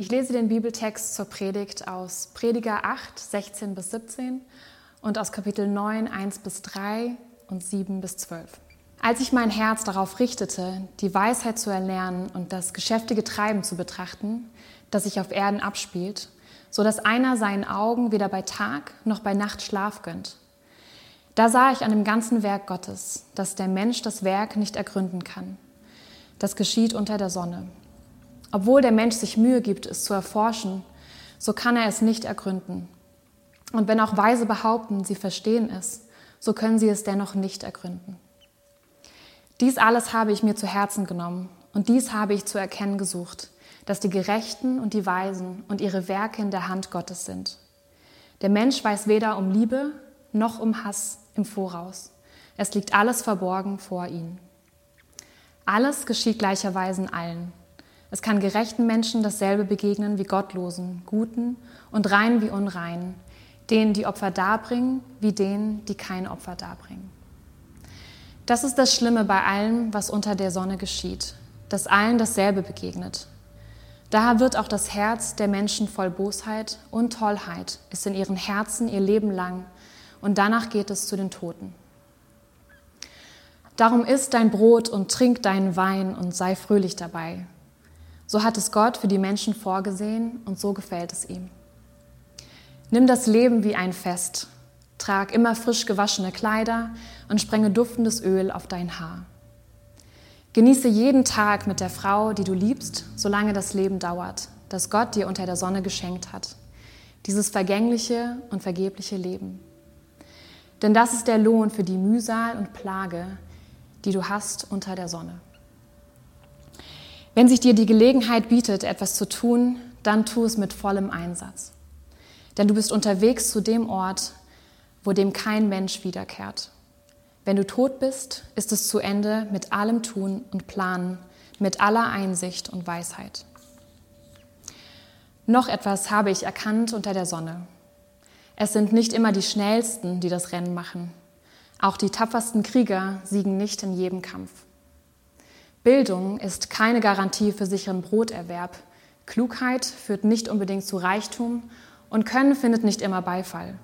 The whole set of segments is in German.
Ich lese den Bibeltext zur Predigt aus Prediger 8, 16 bis 17 und aus Kapitel 9, 1 bis 3 und 7 bis 12. Als ich mein Herz darauf richtete, die Weisheit zu erlernen und das geschäftige Treiben zu betrachten, das sich auf Erden abspielt, so dass einer seinen Augen weder bei Tag noch bei Nacht Schlaf gönnt. Da sah ich an dem ganzen Werk Gottes, dass der Mensch das Werk nicht ergründen kann. Das geschieht unter der Sonne. Obwohl der Mensch sich Mühe gibt, es zu erforschen, so kann er es nicht ergründen. Und wenn auch Weise behaupten, sie verstehen es, so können sie es dennoch nicht ergründen. Dies alles habe ich mir zu Herzen genommen und dies habe ich zu erkennen gesucht, dass die Gerechten und die Weisen und ihre Werke in der Hand Gottes sind. Der Mensch weiß weder um Liebe noch um Hass im Voraus. Es liegt alles verborgen vor ihm. Alles geschieht gleicherweise allen. Es kann gerechten Menschen dasselbe begegnen wie gottlosen, guten und reinen wie unreinen, denen, die Opfer darbringen, wie denen, die kein Opfer darbringen. Das ist das Schlimme bei allem, was unter der Sonne geschieht, dass allen dasselbe begegnet. Daher wird auch das Herz der Menschen voll Bosheit und Tollheit, ist in ihren Herzen ihr Leben lang, und danach geht es zu den Toten. Darum isst dein Brot und trink deinen Wein und sei fröhlich dabei, so hat es Gott für die Menschen vorgesehen und so gefällt es ihm. Nimm das Leben wie ein Fest. Trag immer frisch gewaschene Kleider und sprenge duftendes Öl auf dein Haar. Genieße jeden Tag mit der Frau, die du liebst, solange das Leben dauert, das Gott dir unter der Sonne geschenkt hat. Dieses vergängliche und vergebliche Leben. Denn das ist der Lohn für die Mühsal und Plage, die du hast unter der Sonne. Wenn sich dir die Gelegenheit bietet, etwas zu tun, dann tu es mit vollem Einsatz. Denn du bist unterwegs zu dem Ort, wo dem kein Mensch wiederkehrt. Wenn du tot bist, ist es zu Ende mit allem Tun und Planen, mit aller Einsicht und Weisheit. Noch etwas habe ich erkannt unter der Sonne. Es sind nicht immer die Schnellsten, die das Rennen machen. Auch die tapfersten Krieger siegen nicht in jedem Kampf. Bildung ist keine Garantie für sicheren Broterwerb. Klugheit führt nicht unbedingt zu Reichtum und Können findet nicht immer Beifall.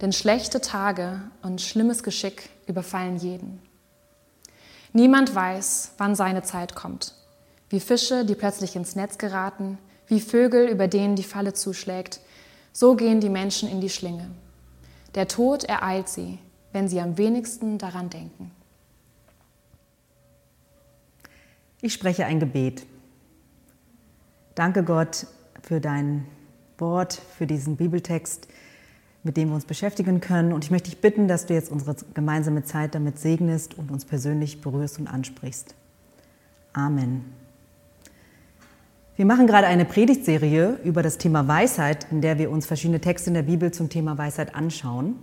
Denn schlechte Tage und schlimmes Geschick überfallen jeden. Niemand weiß, wann seine Zeit kommt. Wie Fische, die plötzlich ins Netz geraten, wie Vögel, über denen die Falle zuschlägt, so gehen die Menschen in die Schlinge. Der Tod ereilt sie, wenn sie am wenigsten daran denken. Ich spreche ein Gebet. Danke Gott für dein Wort, für diesen Bibeltext, mit dem wir uns beschäftigen können. Und ich möchte dich bitten, dass du jetzt unsere gemeinsame Zeit damit segnest und uns persönlich berührst und ansprichst. Amen. Wir machen gerade eine Predigtserie über das Thema Weisheit, in der wir uns verschiedene Texte in der Bibel zum Thema Weisheit anschauen.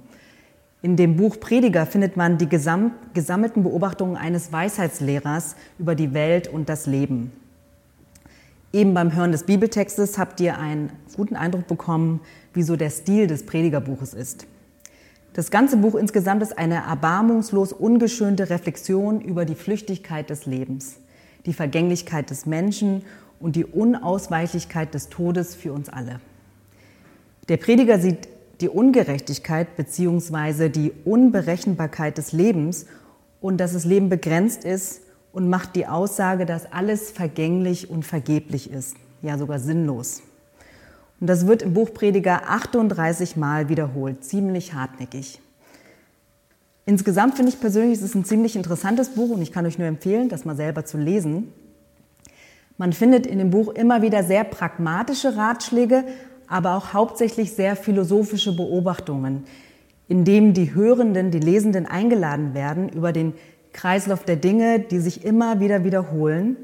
In dem Buch Prediger findet man die gesammelten Beobachtungen eines Weisheitslehrers über die Welt und das Leben. Eben beim Hören des Bibeltextes habt ihr einen guten Eindruck bekommen, wieso der Stil des Predigerbuches ist. Das ganze Buch insgesamt ist eine erbarmungslos ungeschönte Reflexion über die Flüchtigkeit des Lebens, die Vergänglichkeit des Menschen und die Unausweichlichkeit des Todes für uns alle. Der Prediger sieht die Ungerechtigkeit bzw. die Unberechenbarkeit des Lebens und dass das Leben begrenzt ist und macht die Aussage, dass alles vergänglich und vergeblich ist, ja sogar sinnlos. Und das wird im Buch Prediger 38 Mal wiederholt, ziemlich hartnäckig. Insgesamt finde ich persönlich, es ist ein ziemlich interessantes Buch und ich kann euch nur empfehlen, das mal selber zu lesen. Man findet in dem Buch immer wieder sehr pragmatische Ratschläge, aber auch hauptsächlich sehr philosophische Beobachtungen, in dem die Hörenden, die Lesenden eingeladen werden, über den Kreislauf der Dinge, die sich immer wieder wiederholen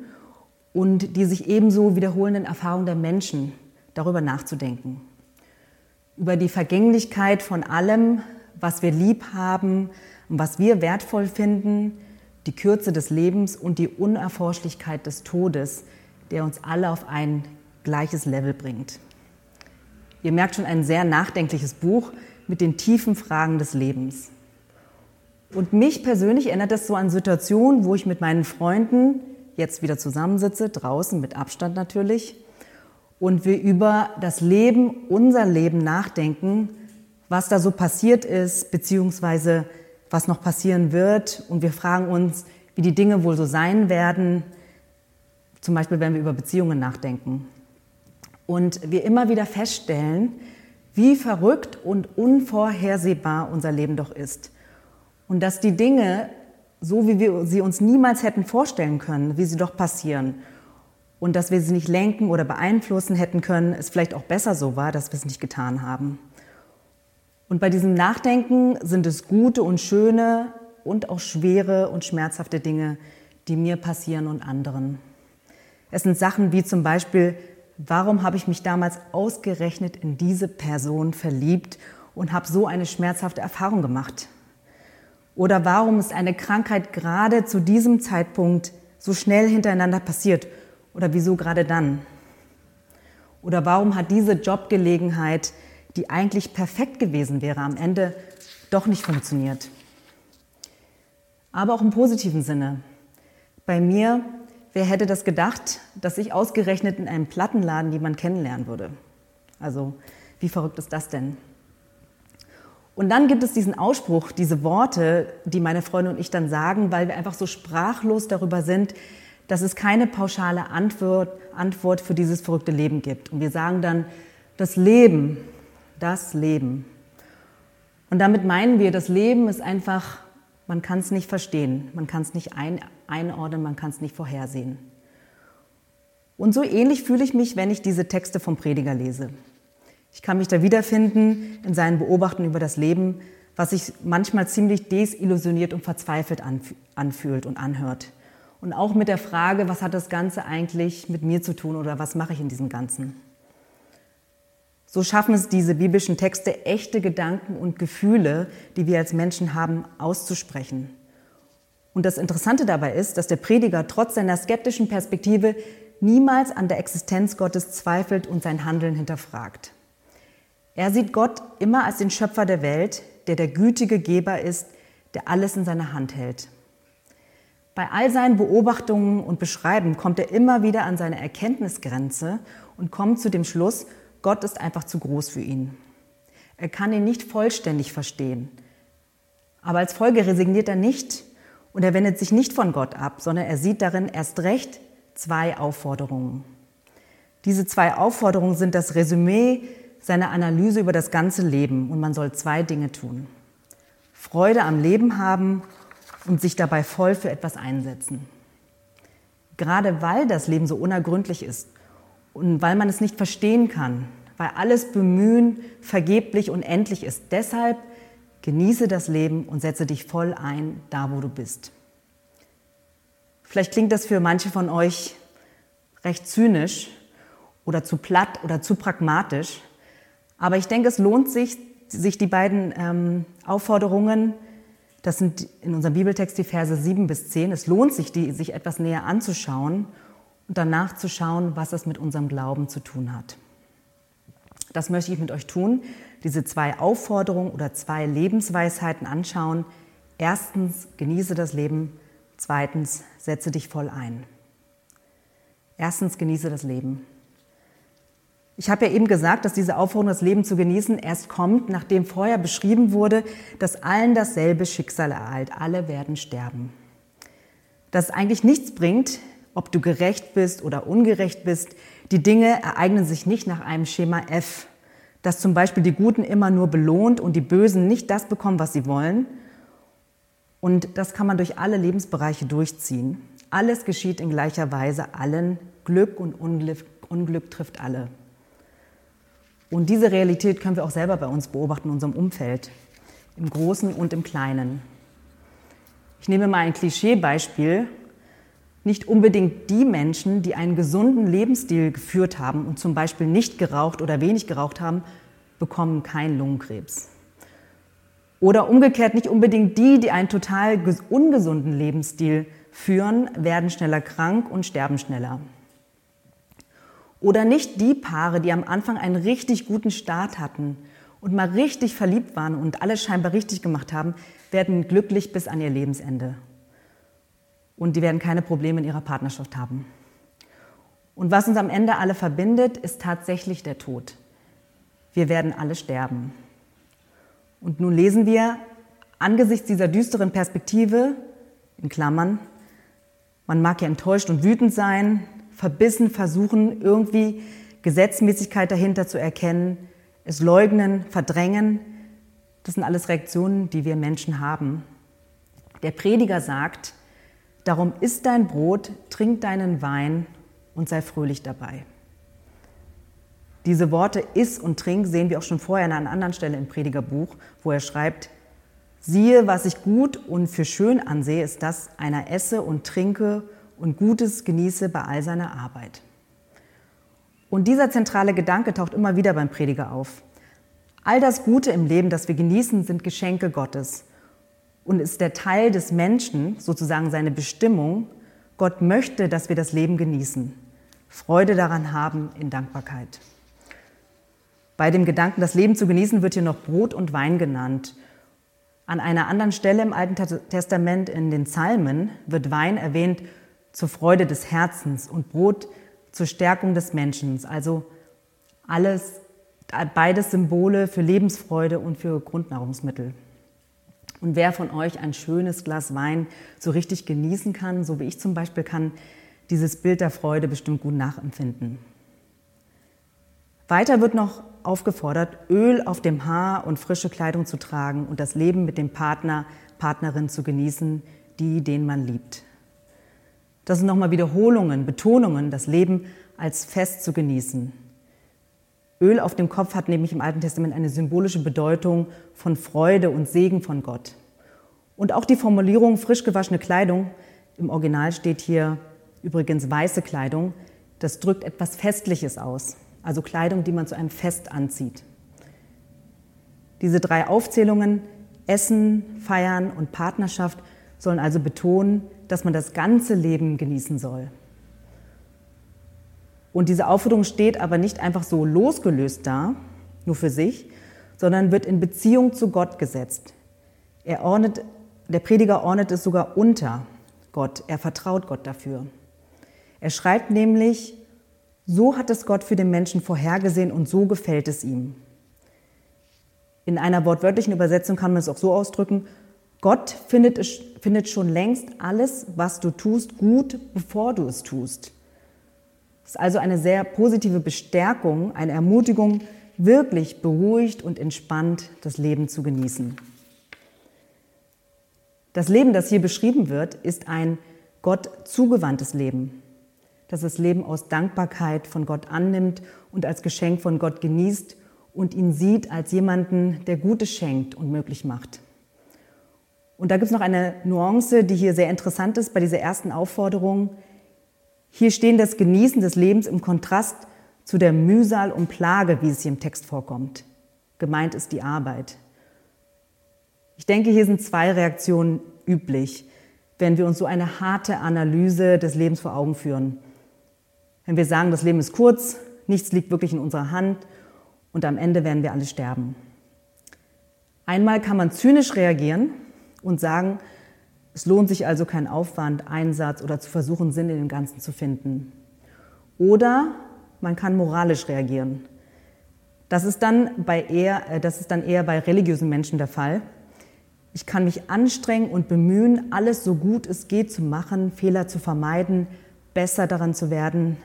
und die sich ebenso wiederholenden Erfahrungen der Menschen, darüber nachzudenken. Über die Vergänglichkeit von allem, was wir lieb haben und was wir wertvoll finden, die Kürze des Lebens und die Unerforschlichkeit des Todes, der uns alle auf ein gleiches Level bringt. Ihr merkt schon ein sehr nachdenkliches Buch mit den tiefen Fragen des Lebens. Und mich persönlich erinnert das so an Situationen, wo ich mit meinen Freunden jetzt wieder zusammensitze, draußen mit Abstand natürlich, und wir über das Leben, unser Leben nachdenken, was da so passiert ist, beziehungsweise was noch passieren wird. Und wir fragen uns, wie die Dinge wohl so sein werden, zum Beispiel wenn wir über Beziehungen nachdenken. Und wir immer wieder feststellen, wie verrückt und unvorhersehbar unser Leben doch ist. Und dass die Dinge, so wie wir sie uns niemals hätten vorstellen können, wie sie doch passieren. Und dass wir sie nicht lenken oder beeinflussen hätten können, es vielleicht auch besser so war, dass wir es nicht getan haben. Und bei diesem Nachdenken sind es gute und schöne und auch schwere und schmerzhafte Dinge, die mir passieren und anderen. Es sind Sachen wie zum Beispiel, warum habe ich mich damals ausgerechnet in diese Person verliebt und habe so eine schmerzhafte Erfahrung gemacht? Oder warum ist eine Krankheit gerade zu diesem Zeitpunkt so schnell hintereinander passiert? Oder wieso gerade dann? Oder warum hat diese Jobgelegenheit, die eigentlich perfekt gewesen wäre, am Ende doch nicht funktioniert? Aber auch im positiven Sinne. Bei mir Wer hätte das gedacht, dass ich ausgerechnet in einem Plattenladen jemanden kennenlernen würde? Also, wie verrückt ist das denn? Und dann gibt es diesen Ausspruch, diese Worte, die meine Freunde und ich dann sagen, weil wir einfach so sprachlos darüber sind, dass es keine pauschale Antwort, Antwort für dieses verrückte Leben gibt. Und wir sagen dann, das Leben, das Leben. Und damit meinen wir, das Leben ist einfach man kann es nicht verstehen, man kann es nicht ein, einordnen, man kann es nicht vorhersehen. Und so ähnlich fühle ich mich, wenn ich diese Texte vom Prediger lese. Ich kann mich da wiederfinden in seinen Beobachtungen über das Leben, was sich manchmal ziemlich desillusioniert und verzweifelt anfühlt und anhört. Und auch mit der Frage, was hat das Ganze eigentlich mit mir zu tun oder was mache ich in diesem Ganzen? So schaffen es diese biblischen Texte, echte Gedanken und Gefühle, die wir als Menschen haben, auszusprechen. Und das Interessante dabei ist, dass der Prediger trotz seiner skeptischen Perspektive niemals an der Existenz Gottes zweifelt und sein Handeln hinterfragt. Er sieht Gott immer als den Schöpfer der Welt, der der gütige Geber ist, der alles in seiner Hand hält. Bei all seinen Beobachtungen und Beschreiben kommt er immer wieder an seine Erkenntnisgrenze und kommt zu dem Schluss, Gott ist einfach zu groß für ihn. Er kann ihn nicht vollständig verstehen. Aber als Folge resigniert er nicht und er wendet sich nicht von Gott ab, sondern er sieht darin erst recht zwei Aufforderungen. Diese zwei Aufforderungen sind das Resümee seiner Analyse über das ganze Leben und man soll zwei Dinge tun. Freude am Leben haben und sich dabei voll für etwas einsetzen. Gerade weil das Leben so unergründlich ist und weil man es nicht verstehen kann, weil alles Bemühen vergeblich und endlich ist. Deshalb genieße das Leben und setze dich voll ein, da wo du bist. Vielleicht klingt das für manche von euch recht zynisch oder zu platt oder zu pragmatisch, aber ich denke, es lohnt sich, sich die beiden ähm, Aufforderungen, das sind in unserem Bibeltext die Verse 7 bis 10, es lohnt sich, die, sich etwas näher anzuschauen und danach zu schauen, was es mit unserem Glauben zu tun hat. Das möchte ich mit euch tun, diese zwei Aufforderungen oder zwei Lebensweisheiten anschauen. Erstens, genieße das Leben. Zweitens, setze dich voll ein. Erstens, genieße das Leben. Ich habe ja eben gesagt, dass diese Aufforderung, das Leben zu genießen, erst kommt, nachdem vorher beschrieben wurde, dass allen dasselbe Schicksal ereilt. Alle werden sterben. Dass es eigentlich nichts bringt, ob du gerecht bist oder ungerecht bist. Die Dinge ereignen sich nicht nach einem Schema F, dass zum Beispiel die Guten immer nur belohnt und die Bösen nicht das bekommen, was sie wollen. Und das kann man durch alle Lebensbereiche durchziehen. Alles geschieht in gleicher Weise allen. Glück und Unglück, Unglück trifft alle. Und diese Realität können wir auch selber bei uns beobachten in unserem Umfeld, im Großen und im Kleinen. Ich nehme mal ein Klischeebeispiel nicht unbedingt die Menschen, die einen gesunden Lebensstil geführt haben und zum Beispiel nicht geraucht oder wenig geraucht haben, bekommen keinen Lungenkrebs. Oder umgekehrt nicht unbedingt die, die einen total ungesunden Lebensstil führen, werden schneller krank und sterben schneller. Oder nicht die Paare, die am Anfang einen richtig guten Start hatten und mal richtig verliebt waren und alles scheinbar richtig gemacht haben, werden glücklich bis an ihr Lebensende und die werden keine Probleme in ihrer Partnerschaft haben. Und was uns am Ende alle verbindet, ist tatsächlich der Tod. Wir werden alle sterben. Und nun lesen wir angesichts dieser düsteren Perspektive, in Klammern, man mag ja enttäuscht und wütend sein, verbissen versuchen, irgendwie Gesetzmäßigkeit dahinter zu erkennen, es leugnen, verdrängen. Das sind alles Reaktionen, die wir Menschen haben. Der Prediger sagt, darum isst dein Brot, trink deinen Wein und sei fröhlich dabei. Diese Worte iss und trink sehen wir auch schon vorher an einer anderen Stelle im Predigerbuch, wo er schreibt, siehe, was ich gut und für schön ansehe, ist das, einer esse und trinke und Gutes genieße bei all seiner Arbeit. Und dieser zentrale Gedanke taucht immer wieder beim Prediger auf. All das Gute im Leben, das wir genießen, sind Geschenke Gottes und ist der Teil des Menschen, sozusagen seine Bestimmung. Gott möchte, dass wir das Leben genießen, Freude daran haben in Dankbarkeit. Bei dem Gedanken, das Leben zu genießen, wird hier noch Brot und Wein genannt. An einer anderen Stelle im Alten Testament in den Psalmen wird Wein erwähnt zur Freude des Herzens und Brot zur Stärkung des Menschen. Also alles, beides Symbole für Lebensfreude und für Grundnahrungsmittel. Und wer von euch ein schönes Glas Wein so richtig genießen kann, so wie ich zum Beispiel, kann dieses Bild der Freude bestimmt gut nachempfinden. Weiter wird noch aufgefordert, Öl auf dem Haar und frische Kleidung zu tragen und das Leben mit dem Partner, Partnerin zu genießen, die, den man liebt. Das sind nochmal Wiederholungen, Betonungen, das Leben als Fest zu genießen. Öl auf dem Kopf hat nämlich im Alten Testament eine symbolische Bedeutung von Freude und Segen von Gott. Und auch die Formulierung frisch gewaschene Kleidung, im Original steht hier übrigens weiße Kleidung, das drückt etwas Festliches aus, also Kleidung, die man zu einem Fest anzieht. Diese drei Aufzählungen, Essen, Feiern und Partnerschaft, sollen also betonen, dass man das ganze Leben genießen soll. Und diese Aufforderung steht aber nicht einfach so losgelöst da, nur für sich, sondern wird in Beziehung zu Gott gesetzt. Er ordnet, der Prediger ordnet es sogar unter Gott. Er vertraut Gott dafür. Er schreibt nämlich, so hat es Gott für den Menschen vorhergesehen und so gefällt es ihm. In einer wortwörtlichen Übersetzung kann man es auch so ausdrücken, Gott findet, findet schon längst alles, was du tust, gut, bevor du es tust. Es ist also eine sehr positive Bestärkung, eine Ermutigung, wirklich beruhigt und entspannt das Leben zu genießen. Das Leben, das hier beschrieben wird, ist ein Gott zugewandtes Leben, das das Leben aus Dankbarkeit von Gott annimmt und als Geschenk von Gott genießt und ihn sieht als jemanden, der Gutes schenkt und möglich macht. Und da gibt es noch eine Nuance, die hier sehr interessant ist bei dieser ersten Aufforderung. Hier stehen das Genießen des Lebens im Kontrast zu der Mühsal und Plage, wie es hier im Text vorkommt. Gemeint ist die Arbeit. Ich denke, hier sind zwei Reaktionen üblich, wenn wir uns so eine harte Analyse des Lebens vor Augen führen. Wenn wir sagen, das Leben ist kurz, nichts liegt wirklich in unserer Hand und am Ende werden wir alle sterben. Einmal kann man zynisch reagieren und sagen, es lohnt sich also kein Aufwand, Einsatz oder zu versuchen, Sinn in dem Ganzen zu finden. Oder man kann moralisch reagieren. Das ist dann, bei eher, äh, das ist dann eher bei religiösen Menschen der Fall. Ich kann mich anstrengen und bemühen, alles so gut es geht zu machen, Fehler zu vermeiden, besser daran zu werden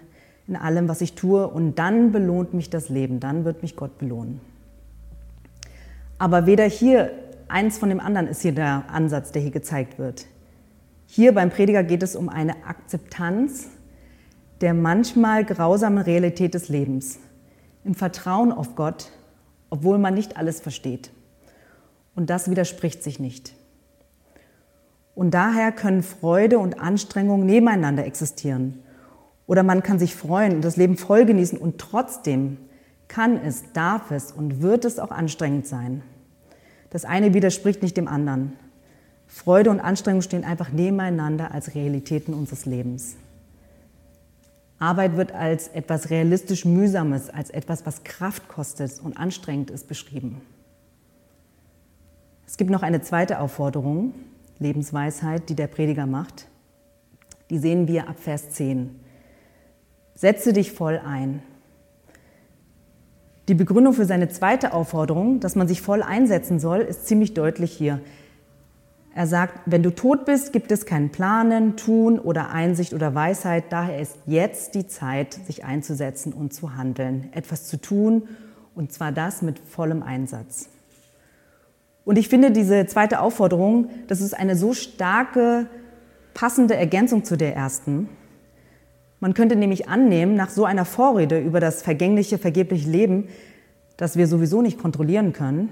in allem, was ich tue. Und dann belohnt mich das Leben, dann wird mich Gott belohnen. Aber weder hier Eins von dem anderen ist hier der Ansatz, der hier gezeigt wird. Hier beim Prediger geht es um eine Akzeptanz der manchmal grausamen Realität des Lebens, im Vertrauen auf Gott, obwohl man nicht alles versteht. Und das widerspricht sich nicht. Und daher können Freude und Anstrengung nebeneinander existieren. Oder man kann sich freuen und das Leben voll genießen und trotzdem kann es, darf es und wird es auch anstrengend sein. Das eine widerspricht nicht dem anderen. Freude und Anstrengung stehen einfach nebeneinander als Realitäten unseres Lebens. Arbeit wird als etwas realistisch Mühsames, als etwas, was Kraft kostet und anstrengend ist, beschrieben. Es gibt noch eine zweite Aufforderung, Lebensweisheit, die der Prediger macht. Die sehen wir ab Vers 10. Setze dich voll ein. Die Begründung für seine zweite Aufforderung, dass man sich voll einsetzen soll, ist ziemlich deutlich hier. Er sagt, wenn du tot bist, gibt es kein Planen, Tun oder Einsicht oder Weisheit. Daher ist jetzt die Zeit, sich einzusetzen und zu handeln, etwas zu tun und zwar das mit vollem Einsatz. Und ich finde diese zweite Aufforderung, das ist eine so starke, passende Ergänzung zu der ersten. Man könnte nämlich annehmen, nach so einer Vorrede über das vergängliche, vergebliche Leben, das wir sowieso nicht kontrollieren können,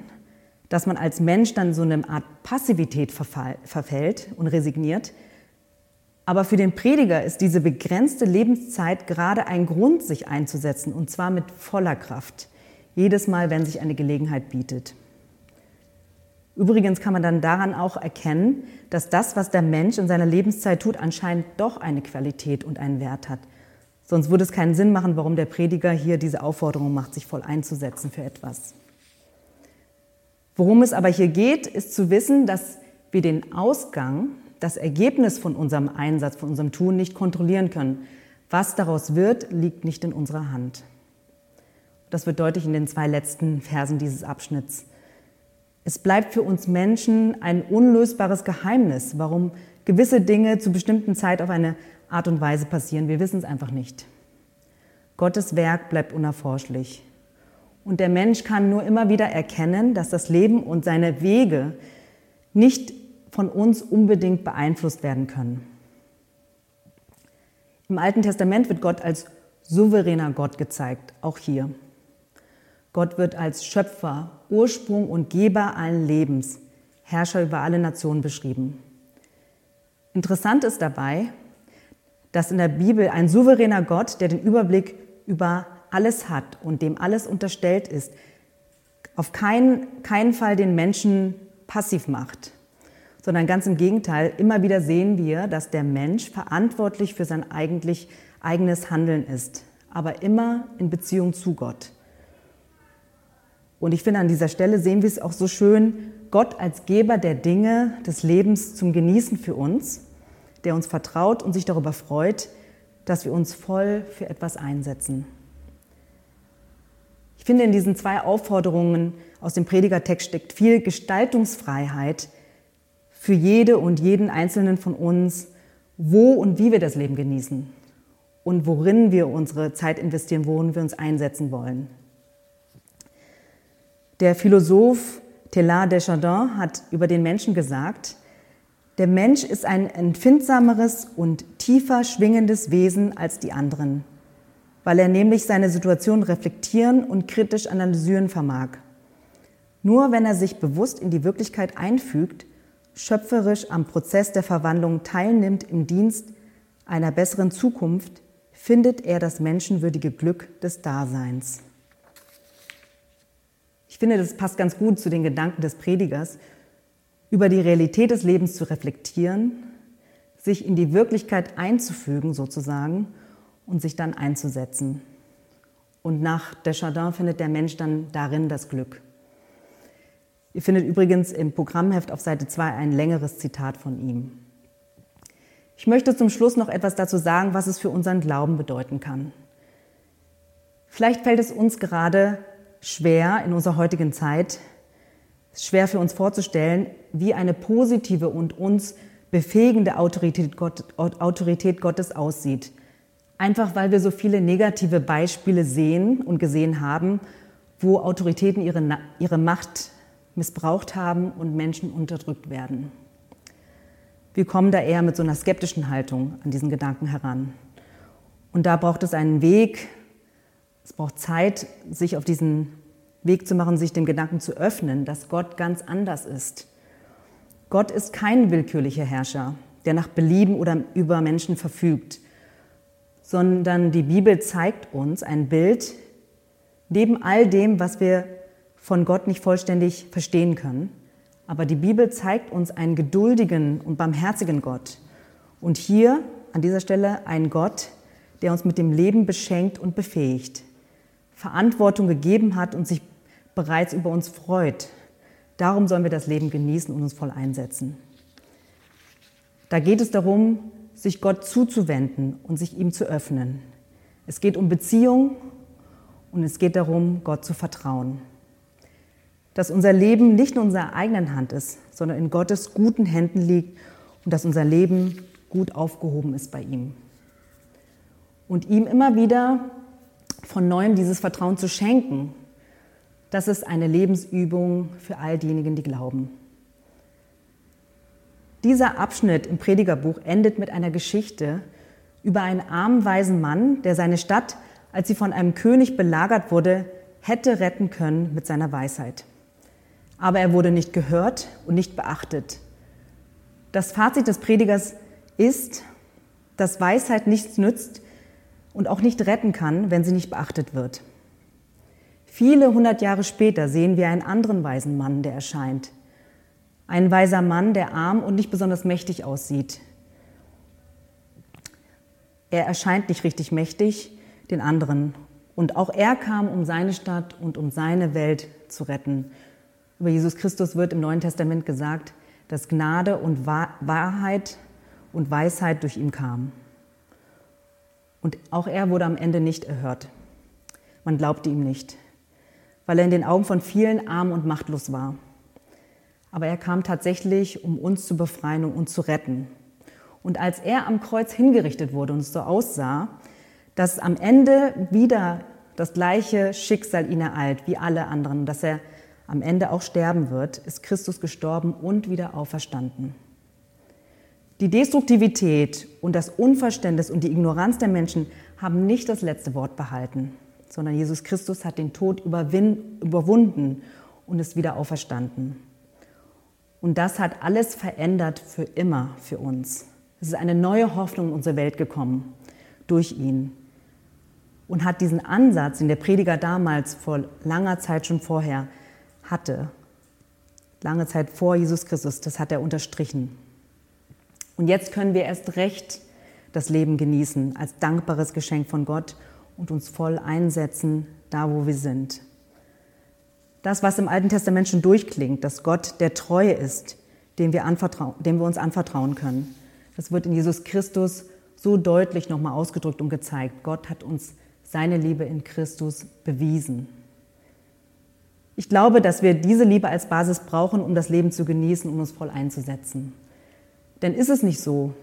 dass man als Mensch dann so eine Art Passivität verfällt und resigniert. Aber für den Prediger ist diese begrenzte Lebenszeit gerade ein Grund, sich einzusetzen, und zwar mit voller Kraft. Jedes Mal, wenn sich eine Gelegenheit bietet. Übrigens kann man dann daran auch erkennen, dass das, was der Mensch in seiner Lebenszeit tut, anscheinend doch eine Qualität und einen Wert hat. Sonst würde es keinen Sinn machen, warum der Prediger hier diese Aufforderung macht, sich voll einzusetzen für etwas. Worum es aber hier geht, ist zu wissen, dass wir den Ausgang, das Ergebnis von unserem Einsatz, von unserem Tun nicht kontrollieren können. Was daraus wird, liegt nicht in unserer Hand. Das wird deutlich in den zwei letzten Versen dieses Abschnitts. Es bleibt für uns Menschen ein unlösbares Geheimnis, warum gewisse Dinge zu bestimmten Zeit auf eine Art und Weise passieren. Wir wissen es einfach nicht. Gottes Werk bleibt unerforschlich. Und der Mensch kann nur immer wieder erkennen, dass das Leben und seine Wege nicht von uns unbedingt beeinflusst werden können. Im Alten Testament wird Gott als souveräner Gott gezeigt, auch hier. Gott wird als Schöpfer, Ursprung und Geber allen Lebens, Herrscher über alle Nationen beschrieben. Interessant ist dabei, dass in der Bibel ein souveräner Gott, der den Überblick über alles hat und dem alles unterstellt ist, auf keinen, keinen Fall den Menschen passiv macht, sondern ganz im Gegenteil, immer wieder sehen wir, dass der Mensch verantwortlich für sein eigentlich eigenes Handeln ist, aber immer in Beziehung zu Gott. Und ich finde, an dieser Stelle sehen wir es auch so schön, Gott als Geber der Dinge des Lebens zum Genießen für uns, der uns vertraut und sich darüber freut, dass wir uns voll für etwas einsetzen. Ich finde, in diesen zwei Aufforderungen aus dem Predigertext steckt viel Gestaltungsfreiheit für jede und jeden Einzelnen von uns, wo und wie wir das Leben genießen und worin wir unsere Zeit investieren, worin wir uns einsetzen wollen. Der Philosoph Teilhard de Chardin hat über den Menschen gesagt, der Mensch ist ein empfindsameres und tiefer schwingendes Wesen als die anderen weil er nämlich seine Situation reflektieren und kritisch analysieren vermag. Nur wenn er sich bewusst in die Wirklichkeit einfügt, schöpferisch am Prozess der Verwandlung teilnimmt im Dienst einer besseren Zukunft, findet er das menschenwürdige Glück des Daseins. Ich finde, das passt ganz gut zu den Gedanken des Predigers, über die Realität des Lebens zu reflektieren, sich in die Wirklichkeit einzufügen sozusagen und sich dann einzusetzen. Und nach Desjardins findet der Mensch dann darin das Glück. Ihr findet übrigens im Programmheft auf Seite 2 ein längeres Zitat von ihm. Ich möchte zum Schluss noch etwas dazu sagen, was es für unseren Glauben bedeuten kann. Vielleicht fällt es uns gerade schwer in unserer heutigen Zeit, schwer für uns vorzustellen, wie eine positive und uns befähigende Autorität, Gott, Autorität Gottes aussieht, Einfach weil wir so viele negative Beispiele sehen und gesehen haben, wo Autoritäten ihre, ihre Macht missbraucht haben und Menschen unterdrückt werden. Wir kommen da eher mit so einer skeptischen Haltung an diesen Gedanken heran. Und da braucht es einen Weg, es braucht Zeit, sich auf diesen Weg zu machen, sich dem Gedanken zu öffnen, dass Gott ganz anders ist. Gott ist kein willkürlicher Herrscher, der nach Belieben oder über Menschen verfügt sondern die Bibel zeigt uns ein Bild neben all dem, was wir von Gott nicht vollständig verstehen können. Aber die Bibel zeigt uns einen geduldigen und barmherzigen Gott. Und hier an dieser Stelle einen Gott, der uns mit dem Leben beschenkt und befähigt, Verantwortung gegeben hat und sich bereits über uns freut. Darum sollen wir das Leben genießen und uns voll einsetzen. Da geht es darum, sich Gott zuzuwenden und sich ihm zu öffnen. Es geht um Beziehung und es geht darum, Gott zu vertrauen. Dass unser Leben nicht in unserer eigenen Hand ist, sondern in Gottes guten Händen liegt und dass unser Leben gut aufgehoben ist bei ihm. Und ihm immer wieder von neuem dieses Vertrauen zu schenken, das ist eine Lebensübung für all diejenigen, die glauben. Dieser Abschnitt im Predigerbuch endet mit einer Geschichte über einen armen, weisen Mann, der seine Stadt, als sie von einem König belagert wurde, hätte retten können mit seiner Weisheit. Aber er wurde nicht gehört und nicht beachtet. Das Fazit des Predigers ist, dass Weisheit nichts nützt und auch nicht retten kann, wenn sie nicht beachtet wird. Viele hundert Jahre später sehen wir einen anderen weisen Mann, der erscheint. Ein weiser Mann, der arm und nicht besonders mächtig aussieht. Er erscheint nicht richtig mächtig den anderen. Und auch er kam, um seine Stadt und um seine Welt zu retten. Über Jesus Christus wird im Neuen Testament gesagt, dass Gnade und Wahrheit und Weisheit durch ihn kamen. Und auch er wurde am Ende nicht erhört. Man glaubte ihm nicht, weil er in den Augen von vielen arm und machtlos war. Aber er kam tatsächlich, um uns zu befreien und zu retten. Und als er am Kreuz hingerichtet wurde und es so aussah, dass am Ende wieder das gleiche Schicksal ihn ereilt wie alle anderen, dass er am Ende auch sterben wird, ist Christus gestorben und wieder auferstanden. Die Destruktivität und das Unverständnis und die Ignoranz der Menschen haben nicht das letzte Wort behalten, sondern Jesus Christus hat den Tod überwunden und ist wieder auferstanden. Und das hat alles verändert für immer für uns. Es ist eine neue Hoffnung in unsere Welt gekommen durch ihn und hat diesen Ansatz, den der Prediger damals vor langer Zeit schon vorher hatte, lange Zeit vor Jesus Christus, das hat er unterstrichen. Und jetzt können wir erst recht das Leben genießen als dankbares Geschenk von Gott und uns voll einsetzen, da wo wir sind. Das, was im Alten Testament schon durchklingt, dass Gott der Treue ist, dem wir, dem wir uns anvertrauen können, das wird in Jesus Christus so deutlich nochmal ausgedrückt und gezeigt. Gott hat uns seine Liebe in Christus bewiesen. Ich glaube, dass wir diese Liebe als Basis brauchen, um das Leben zu genießen, um uns voll einzusetzen. Denn ist es nicht so?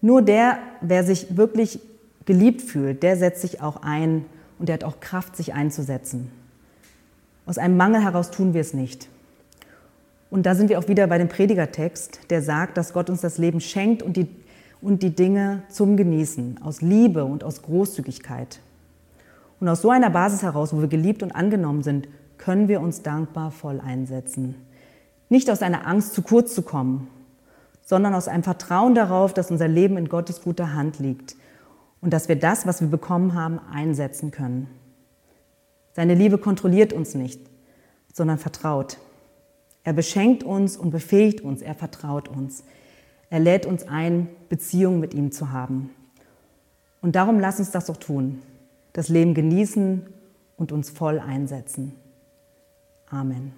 Nur der, wer sich wirklich geliebt fühlt, der setzt sich auch ein und der hat auch Kraft, sich einzusetzen. Aus einem Mangel heraus tun wir es nicht. Und da sind wir auch wieder bei dem Predigertext, der sagt, dass Gott uns das Leben schenkt und die, und die Dinge zum Genießen, aus Liebe und aus Großzügigkeit. Und aus so einer Basis heraus, wo wir geliebt und angenommen sind, können wir uns dankbar voll einsetzen. Nicht aus einer Angst, zu kurz zu kommen, sondern aus einem Vertrauen darauf, dass unser Leben in Gottes guter Hand liegt und dass wir das, was wir bekommen haben, einsetzen können. Seine Liebe kontrolliert uns nicht, sondern vertraut. Er beschenkt uns und befähigt uns, er vertraut uns. Er lädt uns ein, Beziehungen mit ihm zu haben. Und darum lass uns das doch tun, das Leben genießen und uns voll einsetzen. Amen.